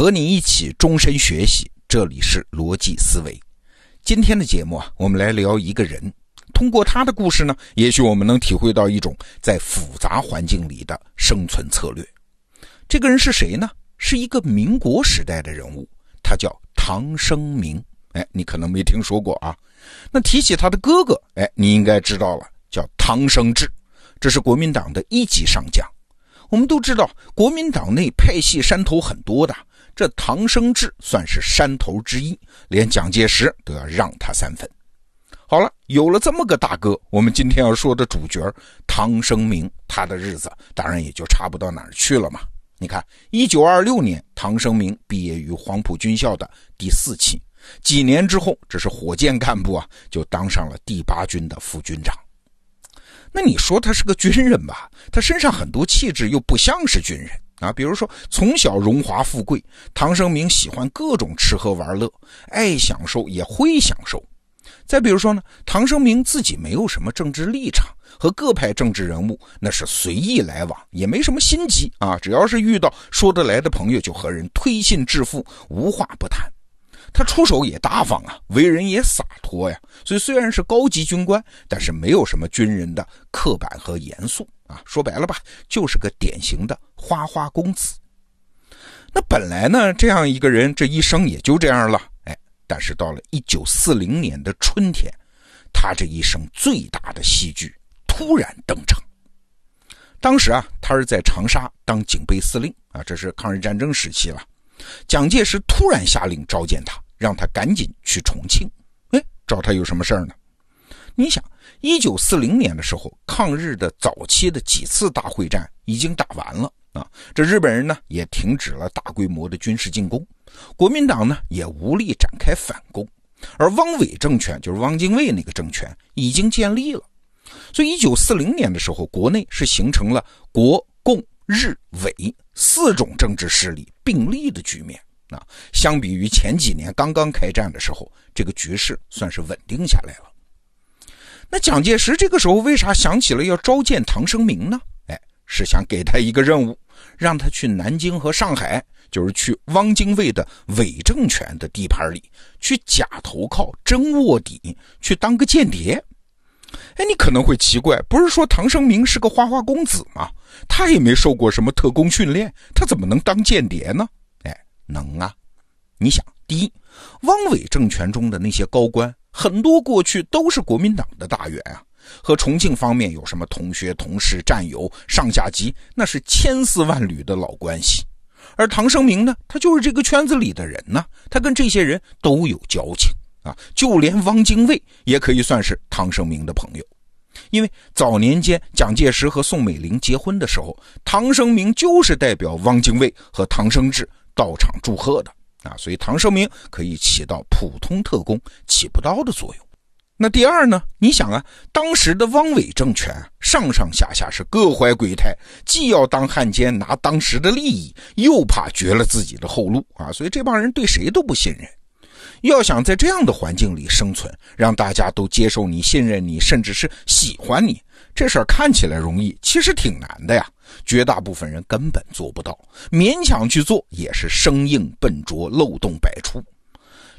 和你一起终身学习，这里是逻辑思维。今天的节目啊，我们来聊一个人。通过他的故事呢，也许我们能体会到一种在复杂环境里的生存策略。这个人是谁呢？是一个民国时代的人物，他叫唐生明。哎，你可能没听说过啊。那提起他的哥哥，哎，你应该知道了，叫唐生智，这是国民党的一级上将。我们都知道，国民党内派系山头很多的，这唐生智算是山头之一，连蒋介石都要让他三分。好了，有了这么个大哥，我们今天要说的主角唐生明，他的日子当然也就差不到哪儿去了嘛。你看，一九二六年，唐生明毕业于黄埔军校的第四期，几年之后，这是火箭干部啊，就当上了第八军的副军长。那你说他是个军人吧？他身上很多气质又不像是军人啊，比如说从小荣华富贵，唐生明喜欢各种吃喝玩乐，爱享受也会享受。再比如说呢，唐生明自己没有什么政治立场，和各派政治人物那是随意来往，也没什么心机啊。只要是遇到说得来的朋友，就和人推心置腹，无话不谈。他出手也大方啊，为人也洒脱呀。所以虽然是高级军官，但是没有什么军人的刻板和严肃啊。说白了吧，就是个典型的花花公子。那本来呢，这样一个人这一生也就这样了。哎但是到了一九四零年的春天，他这一生最大的戏剧突然登场。当时啊，他是在长沙当警备司令啊，这是抗日战争时期了。蒋介石突然下令召见他，让他赶紧去重庆。哎，找他有什么事儿呢？你想，一九四零年的时候，抗日的早期的几次大会战已经打完了啊，这日本人呢也停止了大规模的军事进攻。国民党呢也无力展开反攻，而汪伪政权就是汪精卫那个政权已经建立了，所以一九四零年的时候，国内是形成了国共日伪四种政治势力并立的局面啊。相比于前几年刚刚开战的时候，这个局势算是稳定下来了。那蒋介石这个时候为啥想起了要召见唐生明呢？哎，是想给他一个任务，让他去南京和上海。就是去汪精卫的伪政权的地盘里去假投靠、真卧底，去当个间谍。哎，你可能会奇怪，不是说唐生明是个花花公子吗？他也没受过什么特工训练，他怎么能当间谍呢？哎，能啊！你想，第一，汪伪政权中的那些高官，很多过去都是国民党的大员啊，和重庆方面有什么同学、同事、战友、上下级，那是千丝万缕的老关系。而唐生明呢，他就是这个圈子里的人呢，他跟这些人都有交情啊，就连汪精卫也可以算是唐生明的朋友，因为早年间蒋介石和宋美龄结婚的时候，唐生明就是代表汪精卫和唐生智到场祝贺的啊，所以唐生明可以起到普通特工起不到的作用。那第二呢？你想啊，当时的汪伪政权上上下下是各怀鬼胎，既要当汉奸拿当时的利益，又怕绝了自己的后路啊，所以这帮人对谁都不信任。要想在这样的环境里生存，让大家都接受你、信任你，甚至是喜欢你，这事儿看起来容易，其实挺难的呀。绝大部分人根本做不到，勉强去做也是生硬笨拙、漏洞百出。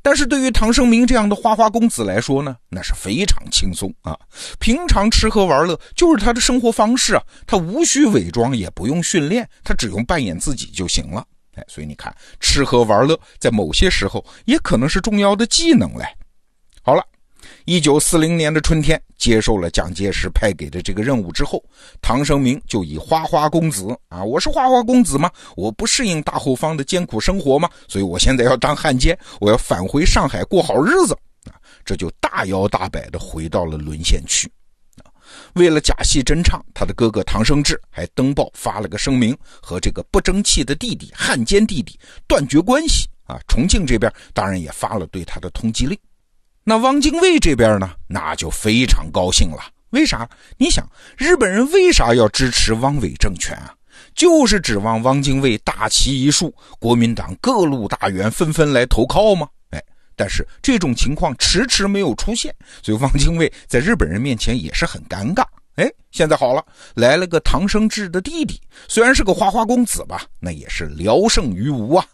但是对于唐生明这样的花花公子来说呢，那是非常轻松啊！平常吃喝玩乐就是他的生活方式啊，他无需伪装，也不用训练，他只用扮演自己就行了。所以你看，吃喝玩乐在某些时候也可能是重要的技能嘞。好了。一九四零年的春天，接受了蒋介石派给的这个任务之后，唐生明就以花花公子啊，我是花花公子吗？我不适应大后方的艰苦生活吗？所以我现在要当汉奸，我要返回上海过好日子啊！这就大摇大摆的回到了沦陷区。为了假戏真唱，他的哥哥唐生智还登报发了个声明，和这个不争气的弟弟汉奸弟弟断绝关系啊。重庆这边当然也发了对他的通缉令。那汪精卫这边呢，那就非常高兴了。为啥？你想，日本人为啥要支持汪伪政权啊？就是指望汪精卫大旗一竖，国民党各路大员纷纷来投靠吗？但是这种情况迟迟没有出现，所以汪精卫在日本人面前也是很尴尬。哎，现在好了，来了个唐生智的弟弟，虽然是个花花公子吧，那也是聊胜于无啊。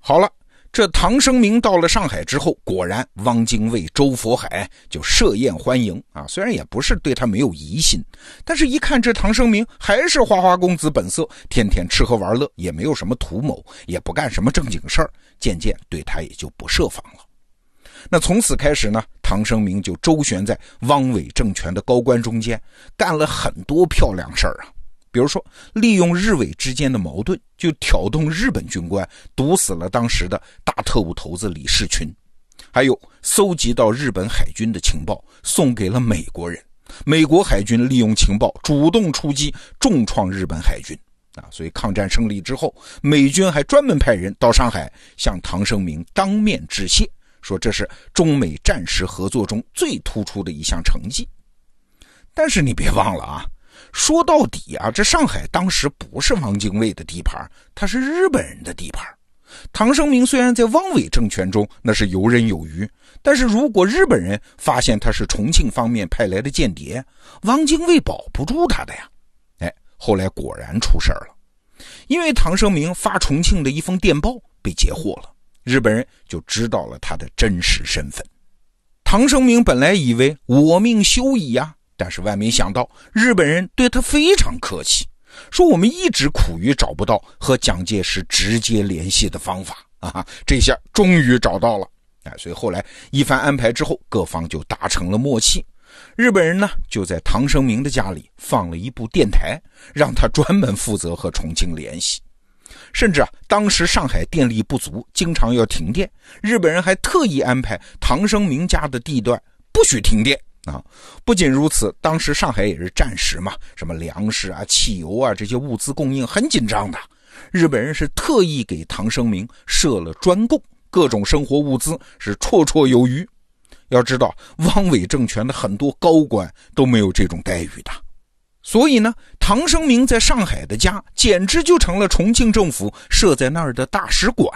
好了。这唐生明到了上海之后，果然汪精卫、周佛海就设宴欢迎啊。虽然也不是对他没有疑心，但是一看这唐生明还是花花公子本色，天天吃喝玩乐，也没有什么图谋，也不干什么正经事儿，渐渐对他也就不设防了。那从此开始呢，唐生明就周旋在汪伪政权的高官中间，干了很多漂亮事儿啊。比如说，利用日伪之间的矛盾，就挑动日本军官，毒死了当时的大特务头子李士群；还有搜集到日本海军的情报，送给了美国人。美国海军利用情报主动出击，重创日本海军。啊，所以抗战胜利之后，美军还专门派人到上海向唐生明当面致谢，说这是中美战时合作中最突出的一项成绩。但是你别忘了啊。说到底啊，这上海当时不是汪精卫的地盘，他是日本人的地盘。唐生明虽然在汪伪政权中那是游刃有余，但是如果日本人发现他是重庆方面派来的间谍，汪精卫保不住他的呀。哎，后来果然出事了，因为唐生明发重庆的一封电报被截获了，日本人就知道了他的真实身份。唐生明本来以为我命休矣呀。但是万没想到，日本人对他非常客气，说我们一直苦于找不到和蒋介石直接联系的方法啊，这下终于找到了。哎，所以后来一番安排之后，各方就达成了默契。日本人呢，就在唐生明的家里放了一部电台，让他专门负责和重庆联系。甚至啊，当时上海电力不足，经常要停电，日本人还特意安排唐生明家的地段不许停电。啊，不仅如此，当时上海也是战时嘛，什么粮食啊、汽油啊这些物资供应很紧张的。日本人是特意给唐生明设了专供，各种生活物资是绰绰有余。要知道，汪伪政权的很多高官都没有这种待遇的，所以呢，唐生明在上海的家简直就成了重庆政府设在那儿的大使馆。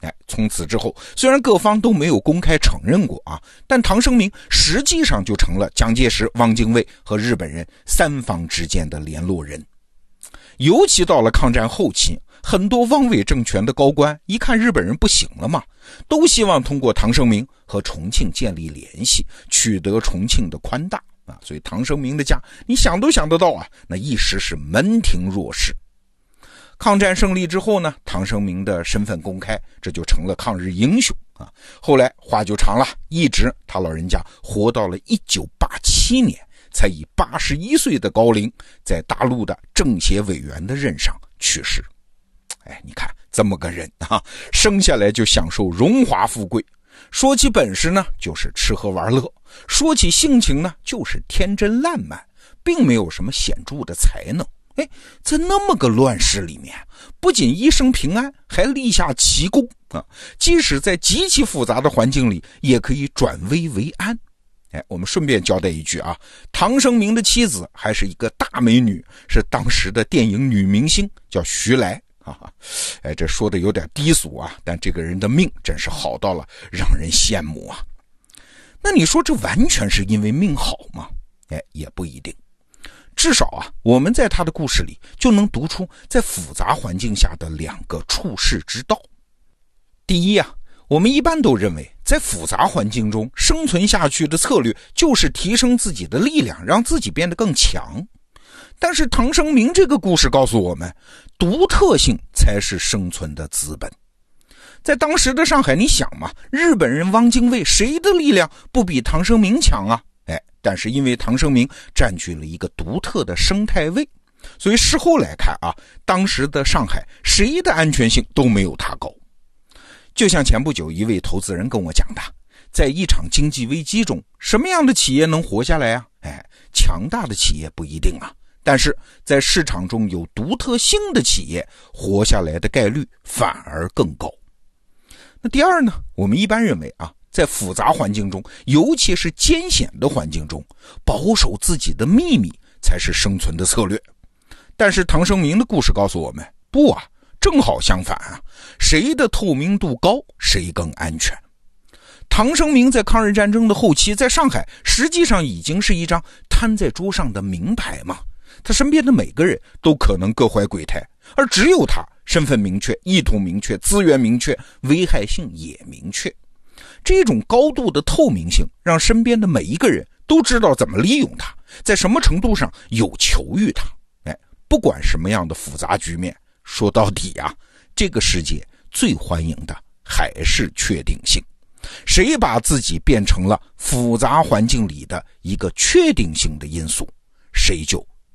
哎，从此之后，虽然各方都没有公开承认过啊，但唐生明实际上就成了蒋介石、汪精卫和日本人三方之间的联络人。尤其到了抗战后期，很多汪伪政权的高官一看日本人不行了嘛，都希望通过唐生明和重庆建立联系，取得重庆的宽大啊。所以唐生明的家，你想都想得到啊，那一时是门庭若市。抗战胜利之后呢，唐生明的身份公开，这就成了抗日英雄啊。后来话就长了，一直他老人家活到了一九八七年，才以八十一岁的高龄，在大陆的政协委员的任上去世。哎，你看这么个人啊，生下来就享受荣华富贵，说起本事呢，就是吃喝玩乐；说起性情呢，就是天真烂漫，并没有什么显著的才能。哎，在那么个乱世里面，不仅一生平安，还立下奇功啊！即使在极其复杂的环境里，也可以转危为安。哎，我们顺便交代一句啊，唐生明的妻子还是一个大美女，是当时的电影女明星，叫徐来啊。哎，这说的有点低俗啊，但这个人的命真是好到了让人羡慕啊。那你说这完全是因为命好吗？哎，也不一定。至少啊，我们在他的故事里就能读出在复杂环境下的两个处世之道。第一啊，我们一般都认为在复杂环境中生存下去的策略就是提升自己的力量，让自己变得更强。但是唐生明这个故事告诉我们，独特性才是生存的资本。在当时的上海，你想嘛，日本人汪精卫谁的力量不比唐生明强啊？哎但是因为唐生明占据了一个独特的生态位，所以事后来看啊，当时的上海谁的安全性都没有他高。就像前不久一位投资人跟我讲的，在一场经济危机中，什么样的企业能活下来啊？哎，强大的企业不一定啊，但是在市场中有独特性的企业活下来的概率反而更高。那第二呢？我们一般认为啊。在复杂环境中，尤其是艰险的环境中，保守自己的秘密才是生存的策略。但是唐生明的故事告诉我们，不啊，正好相反啊，谁的透明度高，谁更安全。唐生明在抗日战争的后期，在上海实际上已经是一张摊在桌上的名牌嘛，他身边的每个人都可能各怀鬼胎，而只有他身份明确，意图明确，资源明确，危害性也明确。这种高度的透明性，让身边的每一个人都知道怎么利用他，在什么程度上有求于他。哎，不管什么样的复杂局面，说到底啊，这个世界最欢迎的还是确定性。谁把自己变成了复杂环境里的一个确定性的因素，谁就